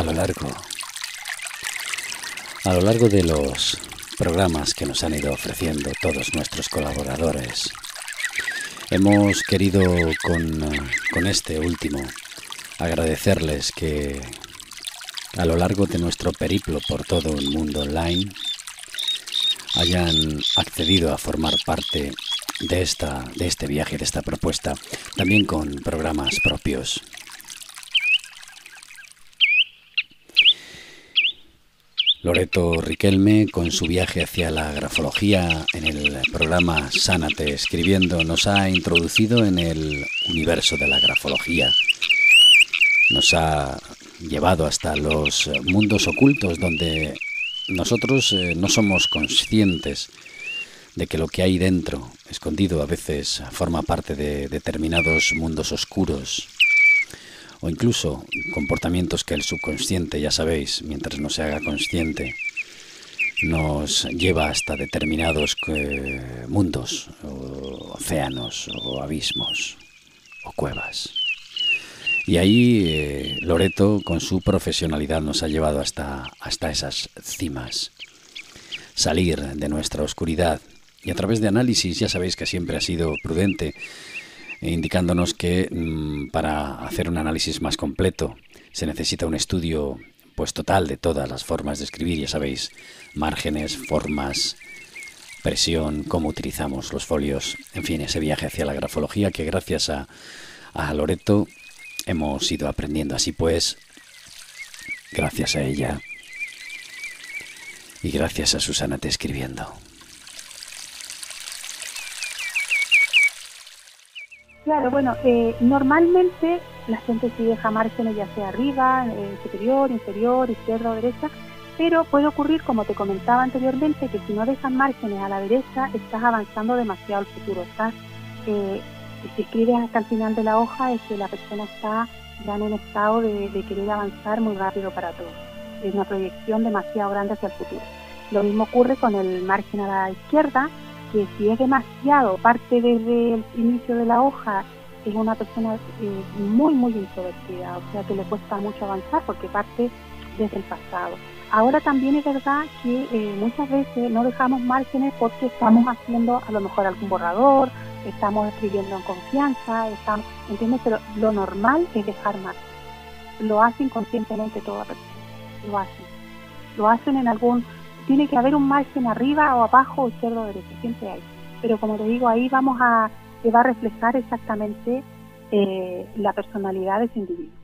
a lo largo a lo largo de los programas que nos han ido ofreciendo todos nuestros colaboradores. Hemos querido con, este último agradecerles que a lo largo de nuestro periplo por todo el mundo online hayan accedido a formar parte de, esta, de este viaje, de esta propuesta, también con programas propios. Loreto Riquelme, con su viaje hacia la grafología en el programa Sánate Escribiendo, nos ha introducido en el universo de la grafología. Nos ha llevado hasta los mundos ocultos donde nosotros eh, no somos conscientes de que lo que hay dentro, escondido a veces, forma parte de determinados mundos oscuros o incluso comportamientos que el subconsciente, ya sabéis, mientras no se haga consciente, nos lleva hasta determinados eh, mundos, o océanos, o abismos, o cuevas. Y ahí eh, Loreto, con su profesionalidad, nos ha llevado hasta, hasta esas cimas. Salir de nuestra oscuridad. Y a través de análisis, ya sabéis que siempre ha sido prudente indicándonos que mm, para hacer un análisis más completo se necesita un estudio pues total de todas las formas de escribir, ya sabéis, márgenes, formas, presión, cómo utilizamos los folios, en fin, ese viaje hacia la grafología que gracias a, a Loreto hemos ido aprendiendo. Así pues, gracias a ella y gracias a Susana te escribiendo. Claro, bueno, eh, normalmente la gente sí deja márgenes ya sea arriba, eh, superior, inferior, izquierda o derecha, pero puede ocurrir, como te comentaba anteriormente, que si no dejas márgenes a la derecha, estás avanzando demasiado al futuro. Estás, eh, si escribes hasta el final de la hoja, es que la persona está ya en un estado de, de querer avanzar muy rápido para todo. Es una proyección demasiado grande hacia el futuro. Lo mismo ocurre con el margen a la izquierda, que si es demasiado, parte desde el inicio de la hoja, es una persona eh, muy, muy introvertida, o sea que le cuesta mucho avanzar porque parte desde el pasado. Ahora también es verdad que eh, muchas veces no dejamos márgenes porque estamos haciendo a lo mejor algún borrador, estamos escribiendo en confianza, estamos, ¿entiendes? Pero lo normal es dejar márgenes. Lo hacen conscientemente toda persona, lo hacen. Lo hacen en algún tiene que haber un margen arriba o abajo o izquierdo o derecho, siempre hay. Pero como te digo, ahí vamos a, que va a reflejar exactamente eh, la personalidad de ese individuo.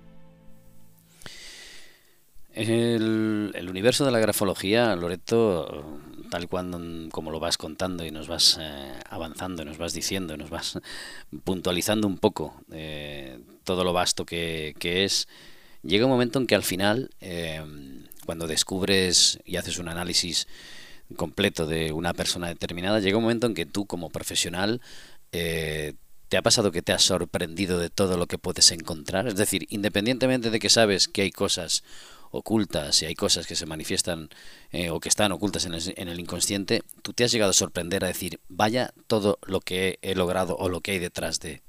El, el, universo de la grafología, Loreto, tal cuando como lo vas contando y nos vas eh, avanzando, nos vas diciendo, nos vas puntualizando un poco eh, todo lo vasto que, que, es, llega un momento en que al final cuando descubres y haces un análisis completo de una persona determinada, llega un momento en que tú como profesional eh, te ha pasado que te has sorprendido de todo lo que puedes encontrar. Es decir, independientemente de que sabes que hay cosas ocultas y hay cosas que se manifiestan eh, o que están ocultas en el, en el, inconsciente, tú te has llegado a sorprender a decir, vaya todo lo que he logrado o lo que hay detrás de.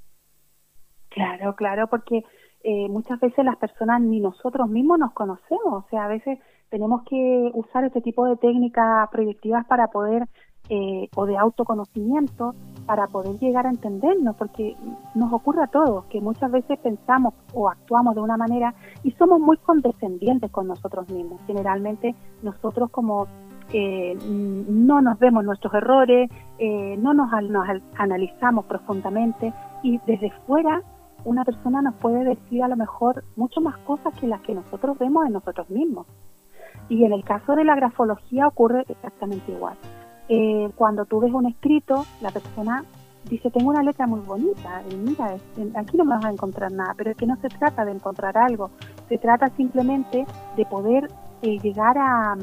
Claro, claro, porque eh, muchas veces las personas ni nosotros mismos nos conocemos, o sea, a veces tenemos que usar este tipo de técnicas proyectivas para poder, eh, o de autoconocimiento, para poder llegar a entendernos, porque nos ocurre a todos que muchas veces pensamos o actuamos de una manera y somos muy condescendientes con nosotros mismos. Generalmente nosotros como eh, no nos vemos nuestros errores, eh, no nos, nos analizamos profundamente y desde fuera una persona nos puede decir a lo mejor mucho más cosas que las que nosotros vemos en nosotros mismos. Y en el caso de la grafología ocurre exactamente igual. Eh, cuando tú ves un escrito, la persona dice, tengo una letra muy bonita, y mira, aquí no me vas a encontrar nada, pero es que no se trata de encontrar algo, se trata simplemente de poder eh, llegar a,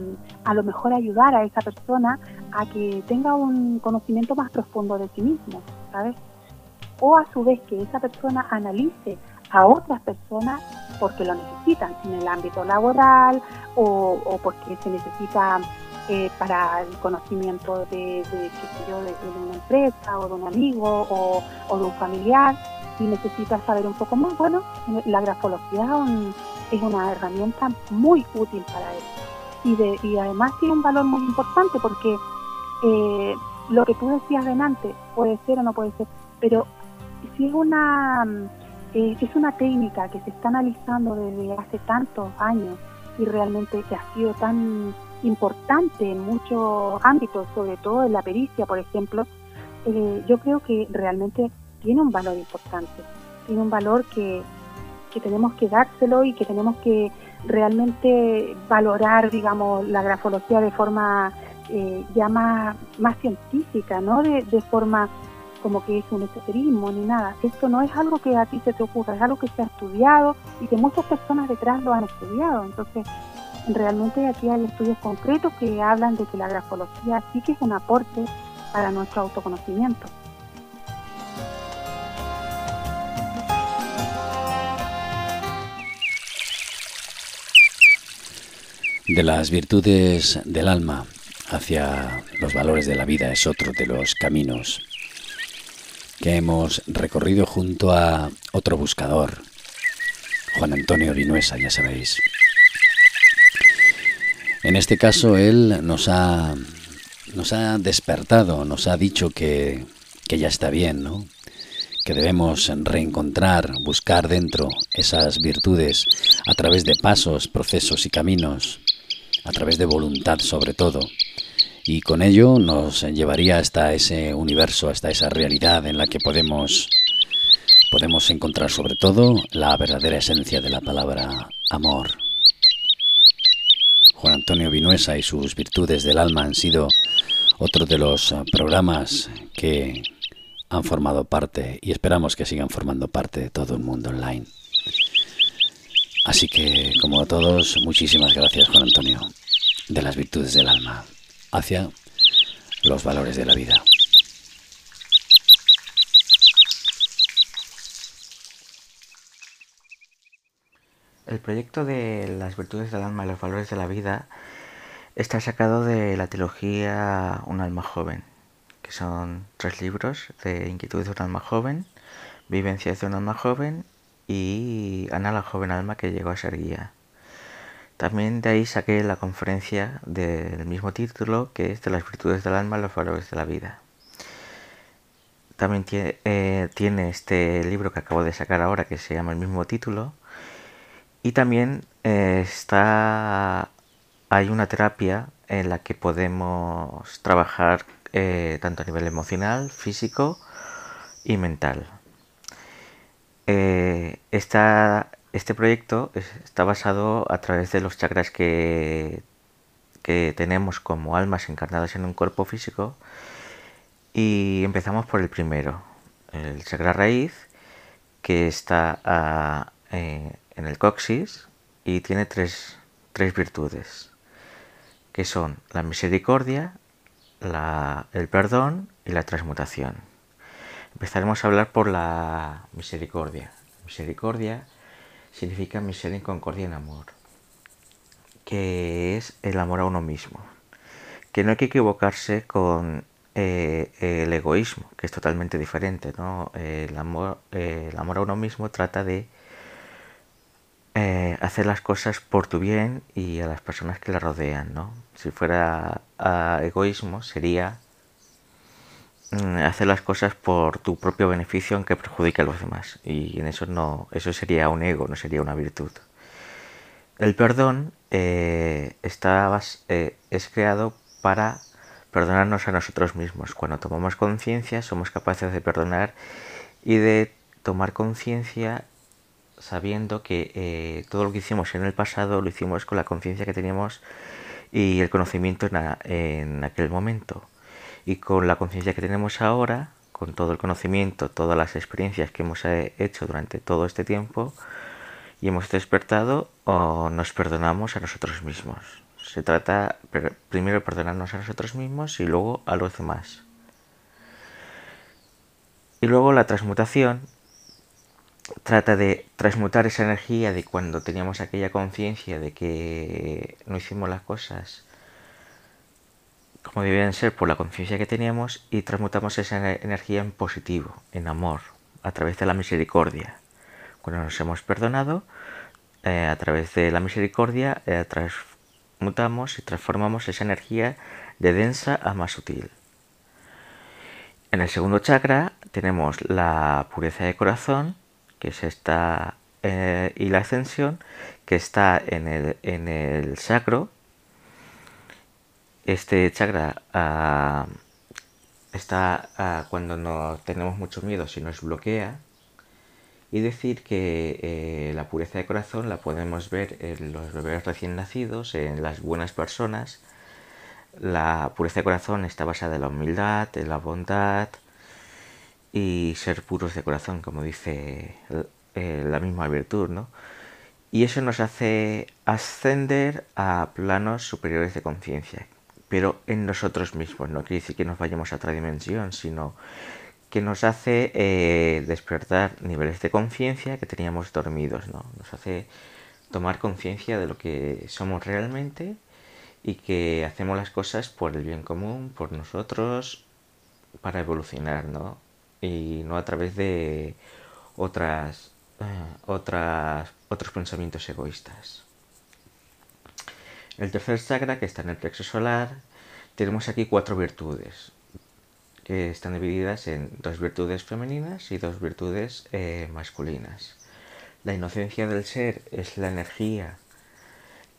a lo mejor ayudar a esa persona a que tenga un conocimiento más profundo de sí mismo, ¿sabes? O a su vez que esa persona analice a otras personas porque lo necesitan en el ámbito laboral o, porque se necesita eh, para el conocimiento de, de, yo, de, una empresa o de un amigo o, de un familiar y necesita saber un poco más. Bueno, la grafología es un, es una herramienta muy útil para él. Y, de, y además tiene un valor muy importante porque eh, lo que tú decías delante puede ser o no puede ser, pero si es una, eh, es una técnica que se está analizando desde hace tantos años y realmente que ha sido tan importante en muchos ámbitos, sobre todo en la pericia, por ejemplo, eh, yo creo que realmente tiene un valor importante, tiene un valor que, que tenemos que dárselo y que tenemos que realmente valorar, digamos, la grafología de forma eh, ya más, científica, no de, de, forma como que es un esoterismo ni nada. Esto no es algo que a ti se te ocurra, es algo que se ha estudiado y que muchas personas detrás lo han estudiado. Entonces, realmente aquí hay estudios concretos que hablan de que la grafología sí que es un aporte para nuestro autoconocimiento. De las virtudes del alma hacia los valores de la vida es otro de los caminos que hemos recorrido junto a otro buscador, Juan Antonio Vinuesa, ya sabéis. En este caso, él nos ha, nos ha despertado, nos ha dicho que, que ya está bien, ¿no? que debemos reencontrar, buscar dentro esas virtudes a través de pasos, procesos y caminos, a través de voluntad sobre todo. Y con ello nos llevaría hasta ese universo, hasta esa realidad en la que podemos, podemos encontrar sobre todo la verdadera esencia de la palabra amor. Juan Antonio Vinuesa y sus virtudes del alma han sido otro de los eh, programas que han formado parte y esperamos que sigan formando parte de todo el mundo online. Así que, como a todos, muchísimas gracias Juan Antonio, de las virtudes del alma hacia los valores de la vida. El proyecto de las virtudes del alma y los valores de la vida está sacado de la trilogía Un alma joven, que son tres libros de Inquietudes de un alma joven, Vivencias de un alma joven y Ana la joven alma que llegó a ser guía. También de ahí saqué la conferencia del mismo título, que es de las virtudes del alma los valores de la vida. También tiene, eh, tiene este libro que acabo de sacar ahora, que se llama el mismo título, y también eh, está hay una terapia en la que podemos trabajar eh, tanto a nivel emocional, físico y mental. Eh, este proyecto está basado a través de los chakras que, que tenemos como almas encarnadas en un cuerpo físico y empezamos por el primero, el chakra raíz, que está a, en el coxis y tiene tres, virtudes, que son la misericordia, el perdón y la transmutación. Empezaremos a hablar por la misericordia. Misericordia significa miseria en amor, que es el amor a uno mismo. Que no hay que equivocarse con eh, el egoísmo, que es totalmente diferente. ¿no? el, amor, el amor a uno mismo trata de eh, hacer las cosas por tu bien y a las personas que la rodean, ¿no? Si fuera egoísmo sería hacer las cosas por tu propio beneficio aunque perjudique a los demás. Y en eso no eso sería un ego no sería una virtud. El perdón eh, está, eh, es creado para perdonarnos a nosotros mismos. Cuando tomamos conciencia somos capaces de perdonar y de tomar conciencia sabiendo que eh, todo lo que hicimos en el pasado lo hicimos con la conciencia que teníamos y el conocimiento en, aquel momento. Y con la conciencia que tenemos ahora, con todo el conocimiento, todas las experiencias que hemos eh, hecho durante todo este tiempo y hemos despertado, o nos perdonamos a nosotros mismos. Se trata primero de perdonarnos a nosotros mismos y luego a los demás. Y luego la transmutación trata de transmutar esa energía de cuando teníamos aquella conciencia de que no hicimos las cosas como debían ser por la conciencia que teníamos y transmutamos esa energía en positivo, en amor, a través de la misericordia. Cuando nos hemos perdonado, eh, a través de la misericordia, eh, transmutamos y transformamos esa energía de densa a más sutil. En el segundo chakra tenemos la pureza de corazón, que es esta, eh, y la ascensión, que está en el, en el sacro. Este chakra está cuando no tenemos mucho miedo, si nos bloquea. Y decir que eh, la pureza de corazón la podemos ver en los bebés recién nacidos, en las buenas personas. La pureza de corazón está basada en la humildad, en la bondad y ser puros de corazón, como dice eh, la misma virtud, ¿no? Y eso nos hace ascender a planos superiores de conciencia, pero en nosotros mismos. No quiere decir que nos vayamos a otra dimensión, sino que nos hace eh, despertar niveles de conciencia que teníamos dormidos, ¿no? Nos hace tomar conciencia de lo que somos realmente y que hacemos las cosas por el bien común, por nosotros, para evolucionar, ¿no? Y no a través de otras, eh, otras, otros pensamientos egoístas. El tercer chakra, que está en el plexo solar, tenemos aquí cuatro virtudes, que están divididas en dos virtudes femeninas y dos virtudes eh, masculinas. La inocencia del ser es la energía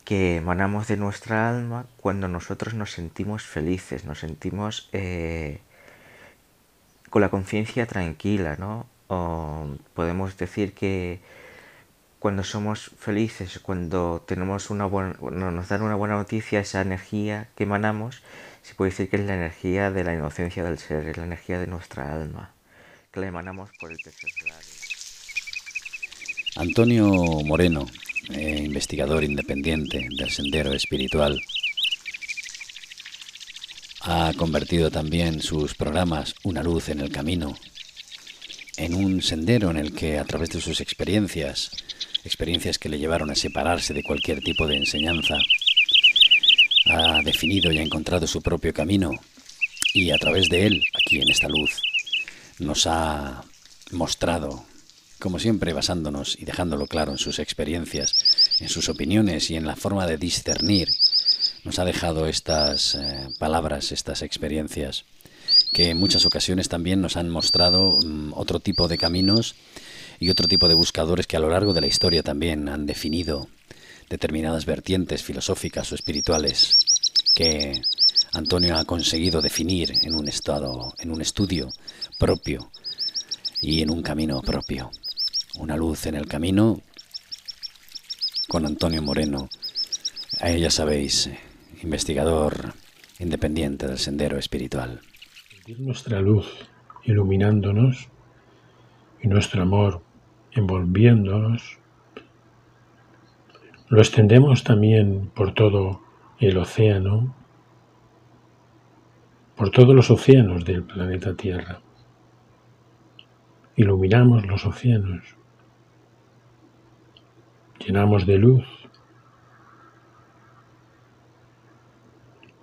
que emanamos de nuestra alma cuando nosotros nos sentimos felices, nos sentimos eh, con la conciencia tranquila, ¿no? Podemos decir que cuando somos felices, cuando tenemos una buena, nos dan una buena noticia, esa energía que emanamos, se puede decir que es la energía de la inocencia del ser, es la energía de nuestra alma, que la emanamos por el pecho Antonio Moreno, eh, investigador independiente del sendero espiritual, ha convertido también sus programas Una luz en el camino en un sendero en el que a través de sus experiencias experiencias que le llevaron a separarse de cualquier tipo de enseñanza. Ha definido y ha encontrado su propio camino y a través de él, aquí en esta luz, nos ha mostrado, como siempre basándonos y dejándolo claro en sus experiencias, en sus opiniones y en la forma de discernir, nos ha dejado estas eh, palabras, estas experiencias, que en muchas ocasiones también nos han mostrado mm, otro tipo de caminos y otro tipo de buscadores que a lo largo de la historia también han definido determinadas vertientes filosóficas o espirituales que Antonio ha conseguido definir en un estado, en un estudio propio y en un camino propio. Una luz en el camino con Antonio Moreno, a ella sabéis, investigador independiente del sendero espiritual. Nuestra luz iluminándonos y nuestro amor envolviéndonos. Lo extendemos también por todo el océano, por todos los océanos del planeta Tierra. Iluminamos los océanos, llenamos de luz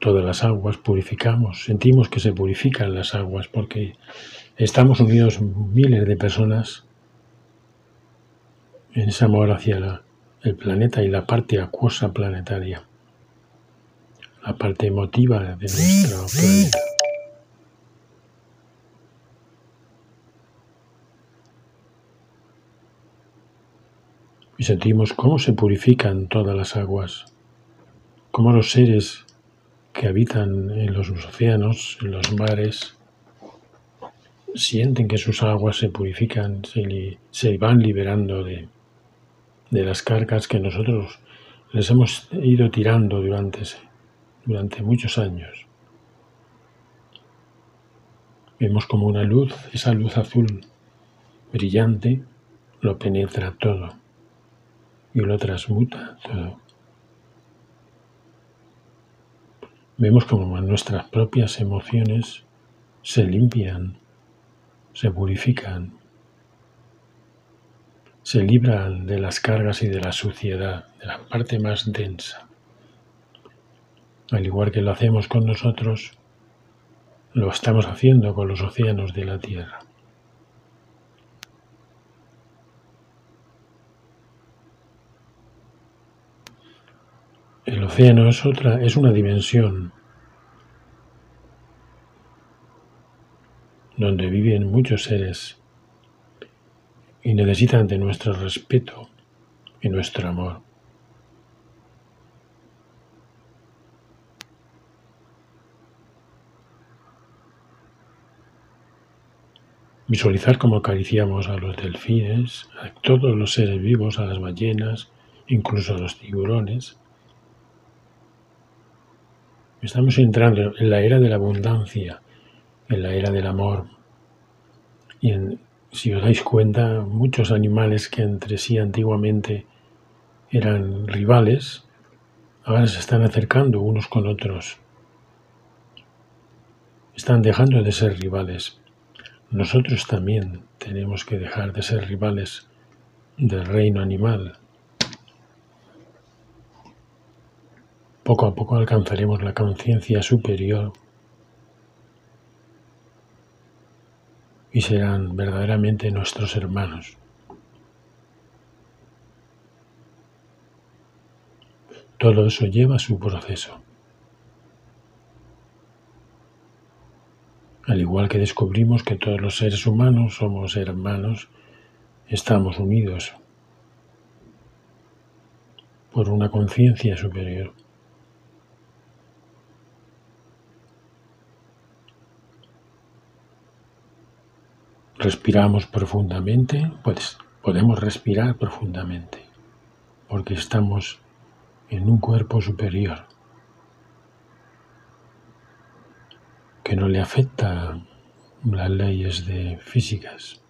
todas las aguas, purificamos, sentimos que se purifican las aguas porque estamos unidos miles de personas en ese amor hacia el planeta y la parte acuosa planetaria, la parte emotiva de nuestro planeta. Y sentimos cómo se purifican todas las aguas, cómo los seres que habitan en los océanos, en los mares, sienten que sus aguas se purifican, se van liberando de, de las cargas que nosotros les hemos ido tirando durante, durante muchos años. Vemos como una luz, esa luz azul brillante, lo penetra todo y lo transmuta todo. Vemos como nuestras propias emociones se limpian, se purifican, se libran de las cargas y de la suciedad, de la parte más densa. Al igual que lo hacemos con nosotros, lo estamos haciendo con los océanos de la Tierra. El océano es otra, es una dimensión donde viven muchos seres y necesitan de nuestro respeto y nuestro amor. Visualizar cómo acariciamos a los delfines, a todos los seres vivos, a las ballenas, incluso a los tiburones. Estamos entrando en la era de la abundancia, en la era del amor. Y si os dais cuenta, muchos animales que entre sí antiguamente eran rivales, ahora se están acercando unos con otros. Están dejando de ser rivales nosotros también tenemos que dejar de ser rivales del reino animal. Poco a poco alcanzaremos la conciencia superior y serán verdaderamente nuestros hermanos. Todo eso lleva su proceso. Al igual que descubrimos que todos los seres humanos somos hermanos, estamos unidos por una conciencia superior. Respiramos profundamente, pues podemos respirar profundamente, porque estamos en un cuerpo superior. que no le afecta las leyes de físicas.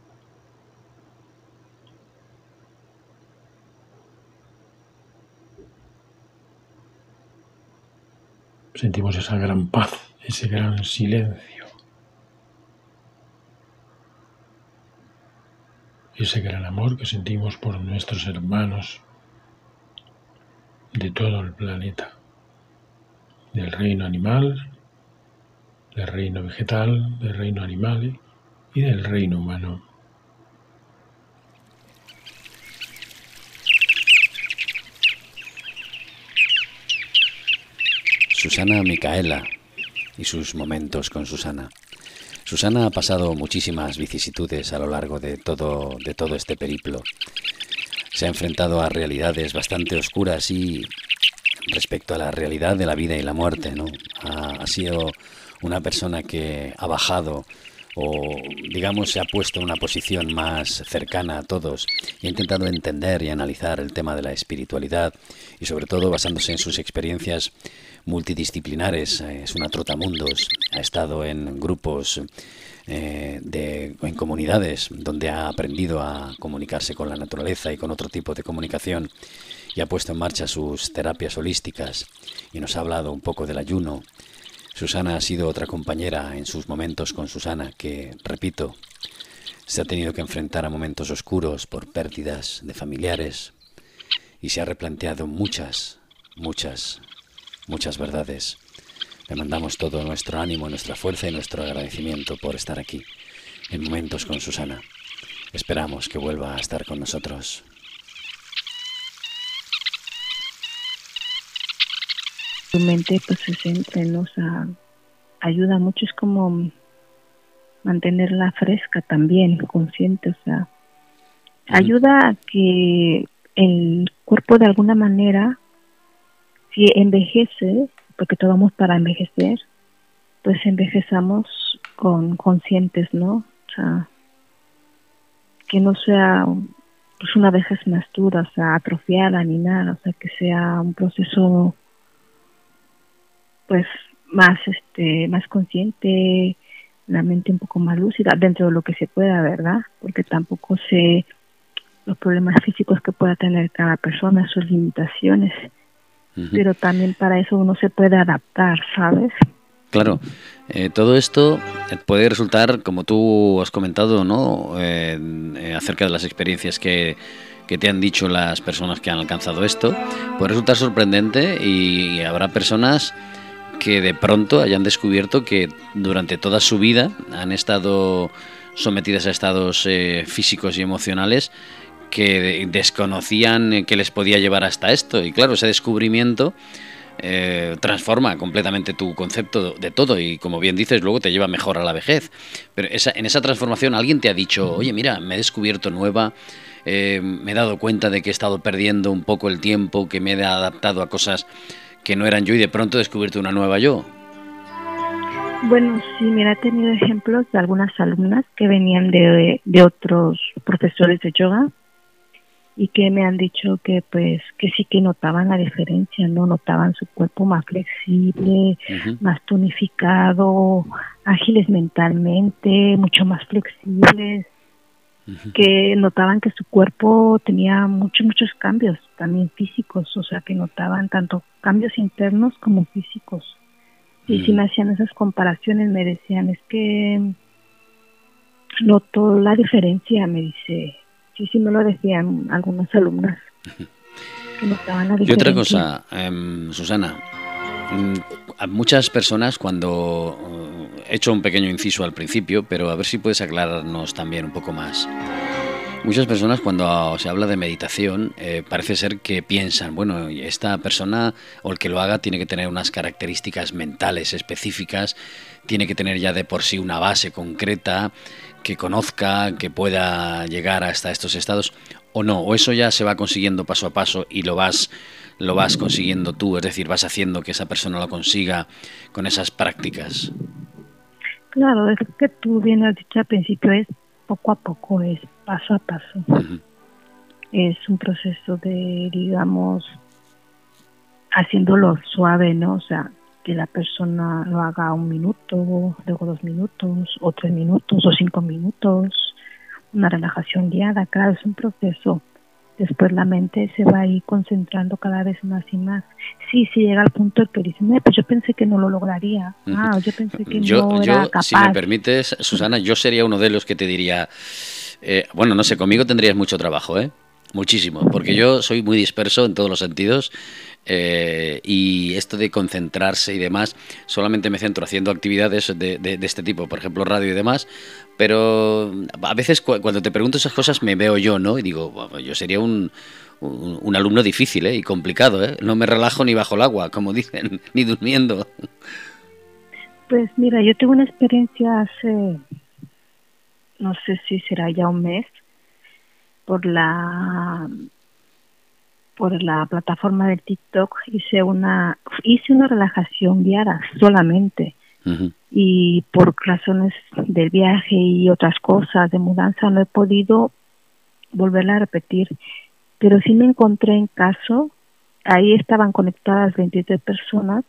Sentimos esa gran paz, ese gran silencio, ese gran amor que sentimos por nuestros hermanos de todo el planeta, del reino animal del reino vegetal, del reino animal y del reino humano. Susana Micaela y sus momentos con Susana. Susana ha pasado muchísimas vicisitudes a lo largo de todo, de todo este periplo. Se ha enfrentado a realidades bastante oscuras y respecto a la realidad de la vida y la muerte, ¿no? Ha, ha sido una persona que ha bajado o digamos se ha puesto en una posición más cercana a todos y ha intentado entender y analizar el tema de la espiritualidad y sobre todo basándose en sus experiencias multidisciplinares. Es una trotamundos, ha estado en grupos eh, de, en comunidades donde ha aprendido a comunicarse con la naturaleza y con otro tipo de comunicación y ha puesto en marcha sus terapias holísticas y nos ha hablado un poco del ayuno, Susana ha sido otra compañera en sus momentos con Susana que, repito, se ha tenido que enfrentar a momentos oscuros por pérdidas de familiares y se ha replanteado muchas, muchas, muchas verdades. Le mandamos todo nuestro ánimo, nuestra fuerza y nuestro agradecimiento por estar aquí en momentos con Susana. Esperamos que vuelva a estar con nosotros. tu mente pues se centre, ¿no? ayuda mucho, es como mantenerla fresca también, consciente, o sea, ayuda a que el cuerpo de alguna manera, si envejece, porque todos vamos para envejecer, pues envejezamos con conscientes, ¿no? O sea, que no sea pues una vejez más dura, o sea, atrofiada ni nada, o sea, que sea un proceso pues más este más consciente la mente un poco más lúcida dentro de lo que se pueda verdad porque tampoco sé los problemas físicos que pueda tener cada persona sus limitaciones pero también para eso uno se puede adaptar sabes Claro, eh, todo esto puede resultar, como tú has comentado, ¿no? Eh, acerca de las experiencias que, que, te han dicho las personas que han alcanzado esto, puede resultar sorprendente y habrá personas que de pronto hayan descubierto que durante toda su vida han estado sometidas a estados eh, físicos y emocionales que desconocían que les podía llevar hasta esto. Y claro, ese descubrimiento eh, transforma completamente tu concepto de todo y como bien dices, luego te lleva mejor a la vejez. Pero esa, en esa transformación alguien te ha dicho, oye, mira, me he descubierto nueva, eh, me he dado cuenta de que he estado perdiendo un poco el tiempo, que me he adaptado a cosas que no eran yo y de pronto he descubierto una nueva yo. Bueno, sí, mira, he tenido ejemplos de algunas alumnas que venían de, de otros profesores de yoga y que me han dicho que pues que sí que notaban la diferencia, no notaban su cuerpo más flexible, más tonificado, ágiles mentalmente, mucho más flexibles, que notaban que su cuerpo tenía muchos muchos cambios también físicos, o sea, que notaban tanto cambios internos como físicos. Y si me hacían esas comparaciones, me decían, es que noto la diferencia, me dice, Sí, sí me lo decían algunas alumnas. y otra cosa, em, Susana, mm, a muchas personas cuando eh, he hecho un pequeño inciso al principio, pero a ver si puedes aclararnos también un poco más. Muchas personas cuando se habla de meditación eh, parece ser que piensan, bueno, esta persona o el que lo haga tiene que tener unas características mentales específicas, tiene que tener ya de por sí una base concreta, que conozca, que pueda llegar hasta estos estados o no, o eso ya se va consiguiendo paso a paso y lo vas lo vas consiguiendo tú, es decir, vas haciendo que esa persona lo consiga con esas prácticas. Claro, es que tú bien has dicho al principio, es poco a poco, es paso a paso. Es un proceso de, digamos, haciéndolo suave, ¿no? O sea, que la persona lo haga un minuto, luego dos minutos, o tres minutos, o cinco minutos, una relajación guiada, claro, es un proceso. Después la mente se va a ir concentrando cada vez más y más. Sí, sí llega al punto en que dice, pues yo pensé que no lo lograría. Ah, yo pensé que no era capaz. Si me permites, Susana, yo sería uno de los que te diría, eh, bueno, no sé, conmigo tendrías mucho trabajo, ¿eh? Muchísimo, porque yo soy muy disperso en todos los sentidos eh, y esto de concentrarse y demás, solamente me centro haciendo actividades de, este tipo, por ejemplo radio y demás, pero a veces cuando te pregunto esas cosas me veo yo, ¿no? Y digo, yo sería un, un, alumno difícil ¿eh? y complicado, ¿eh? No me relajo ni bajo el agua, como dicen, ni durmiendo. Pues mira, yo tuve una experiencia hace, no sé si será ya un mes, por la por la plataforma del TikTok hice una hice una relajación guiada solamente y por razones del viaje y otras cosas de mudanza no he podido volverla a repetir pero sí me encontré en caso ahí estaban conectadas 23 personas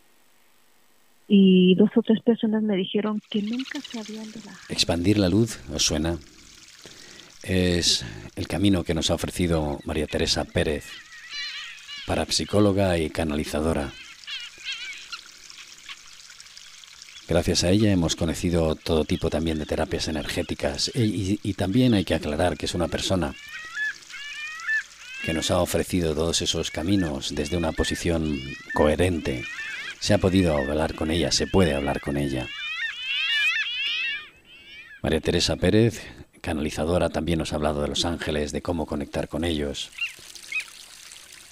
y dos o tres personas me dijeron que nunca se habían relajado. Expandir la luz, ¿os suena? es el camino que nos ha ofrecido María Teresa Pérez, parapsicóloga y canalizadora. Gracias a ella hemos conocido todo tipo también de terapias energéticas y, y, también hay que aclarar que es una persona que nos ha ofrecido todos esos caminos desde una posición coherente. Se ha podido hablar con ella, se puede hablar con ella. María Teresa Pérez canalizadora también nos ha hablado de los ángeles, de cómo conectar con ellos,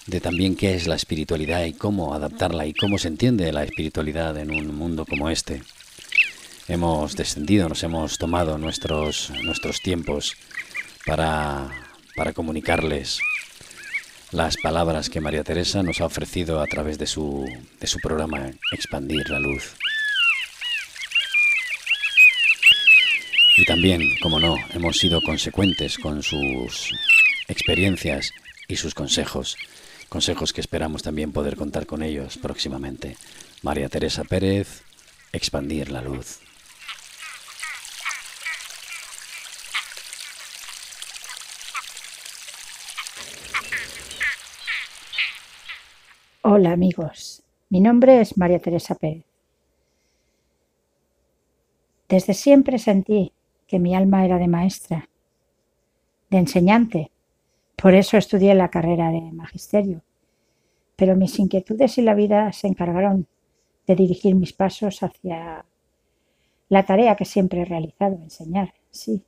de también qué es la espiritualidad y cómo adaptarla y cómo se entiende la espiritualidad en un mundo como este. Hemos descendido, nos hemos tomado nuestros, nuestros tiempos para, para comunicarles las palabras que María Teresa nos ha ofrecido a través de su, de su programa Expandir la Luz. Y también, como no, hemos sido consecuentes con sus experiencias y sus consejos. Consejos que esperamos también poder contar con ellos próximamente. María Teresa Pérez, Expandir la Luz. Hola amigos, mi nombre es María Teresa Pérez. Desde siempre sentí que mi alma era de maestra, de enseñante. Por eso estudié la carrera de magisterio. Pero mis inquietudes y la vida se encargaron de dirigir mis pasos hacia la tarea que siempre he realizado, enseñar, sí,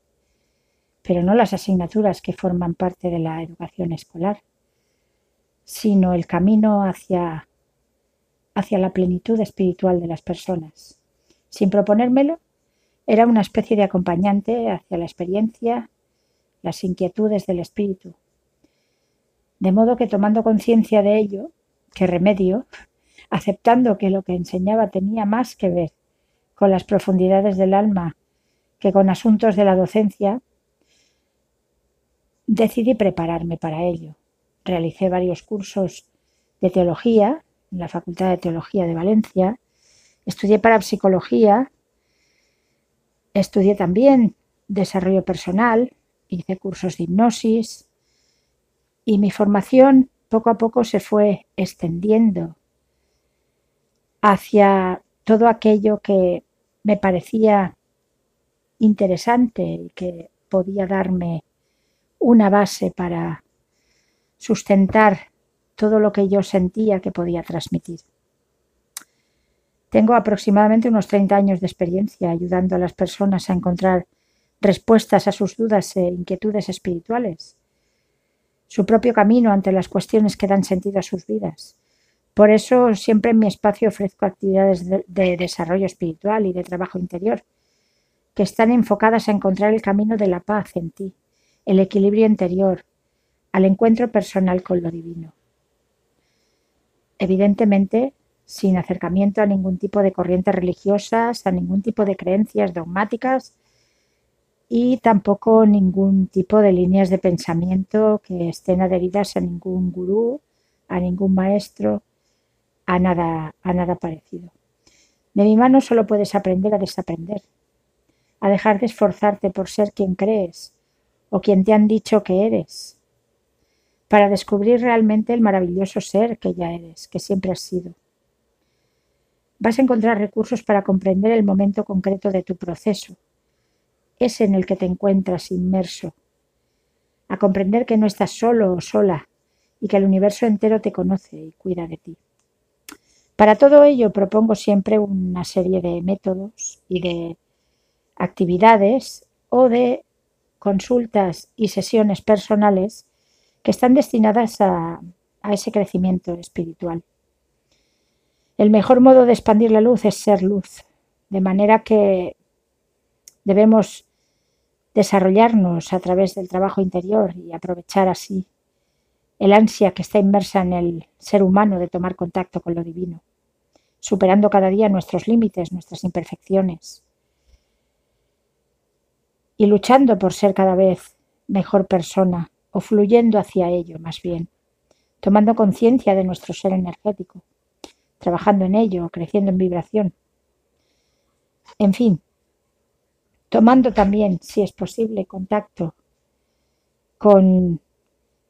pero no las asignaturas que forman parte de la educación escolar, sino el camino hacia hacia la plenitud espiritual de las personas. Sin proponérmelo, era una especie de acompañante hacia la experiencia, las inquietudes del espíritu. De modo que tomando conciencia de ello, que remedio, aceptando que lo que enseñaba tenía más que ver con las profundidades del alma que con asuntos de la docencia, decidí prepararme para ello. Realicé varios cursos de teología en la Facultad de Teología de Valencia, estudié para psicología, estudié también desarrollo personal, hice cursos de hipnosis y mi formación poco a poco se fue extendiendo hacia todo aquello que me parecía interesante y que podía darme una base para sustentar todo lo que yo sentía que podía transmitir. Tengo aproximadamente unos 30 años de experiencia ayudando a las personas a encontrar respuestas a sus dudas e inquietudes espirituales, su propio camino ante las cuestiones que dan sentido a sus vidas. Por eso siempre en mi espacio ofrezco actividades de, de desarrollo espiritual y de trabajo interior, que están enfocadas a encontrar el camino de la paz en ti, el equilibrio interior, al encuentro personal con lo divino. Evidentemente, sin acercamiento a ningún tipo de corrientes religiosas, a ningún tipo de creencias dogmáticas y tampoco ningún tipo de líneas de pensamiento que estén adheridas a ningún gurú, a ningún maestro, a nada, a nada parecido. De mi mano solo puedes aprender a desaprender, a dejar de esforzarte por ser quien crees o quien te han dicho que eres, para descubrir realmente el maravilloso ser que ya eres, que siempre has sido. Vas a encontrar recursos para comprender el momento concreto de tu proceso, ese en el que te encuentras inmerso, a comprender que no estás solo o sola y que el universo entero te conoce y cuida de ti. Para todo ello propongo siempre una serie de métodos y de actividades o de consultas y sesiones personales que están destinadas a, a, ese crecimiento espiritual. El mejor modo de expandir la luz es ser luz, de manera que debemos desarrollarnos a través del trabajo interior y aprovechar así el ansia que está inmersa en el ser humano de tomar contacto con lo divino, superando cada día nuestros límites, nuestras imperfecciones y luchando por ser cada vez mejor persona o fluyendo hacia ello más bien, tomando conciencia de nuestro ser energético, trabajando en ello, creciendo en vibración. En fin, tomando también, si es posible, contacto con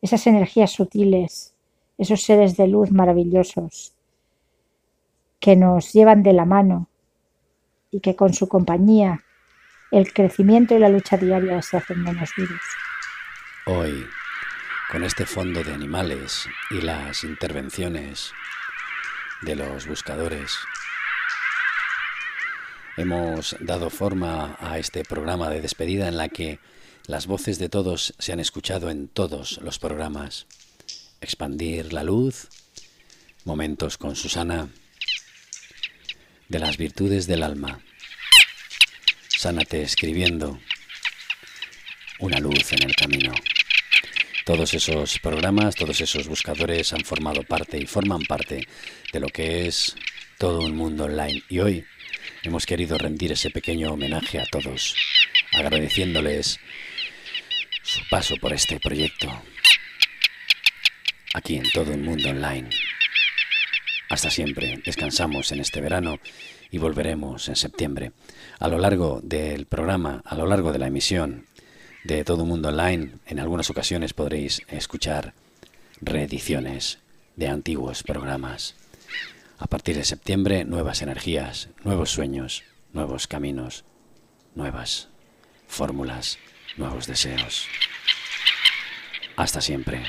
esas energías sutiles, esos seres de luz maravillosos que nos llevan de la mano y que con su compañía el crecimiento y la lucha diaria se hacen menos duros. Hoy, con este fondo de animales y las intervenciones de los buscadores, hemos dado forma a este programa de despedida en la que las voces de todos se han escuchado en todos los programas. Expandir la luz, momentos con Susana, de las virtudes del alma. Sánate escribiendo una luz en el camino. Todos esos programas, todos esos buscadores han formado parte y forman parte de lo que es todo un mundo online. Y hoy hemos querido rendir ese pequeño homenaje a todos, agradeciéndoles su paso por este proyecto, aquí en todo el mundo online. Hasta siempre, descansamos en este verano y volveremos en septiembre. A lo largo del programa, a lo largo de la emisión de Todo Mundo Online, en algunas ocasiones podréis escuchar reediciones de antiguos programas. A partir de septiembre, nuevas energías, nuevos sueños, nuevos caminos, nuevas fórmulas, nuevos deseos. Hasta siempre.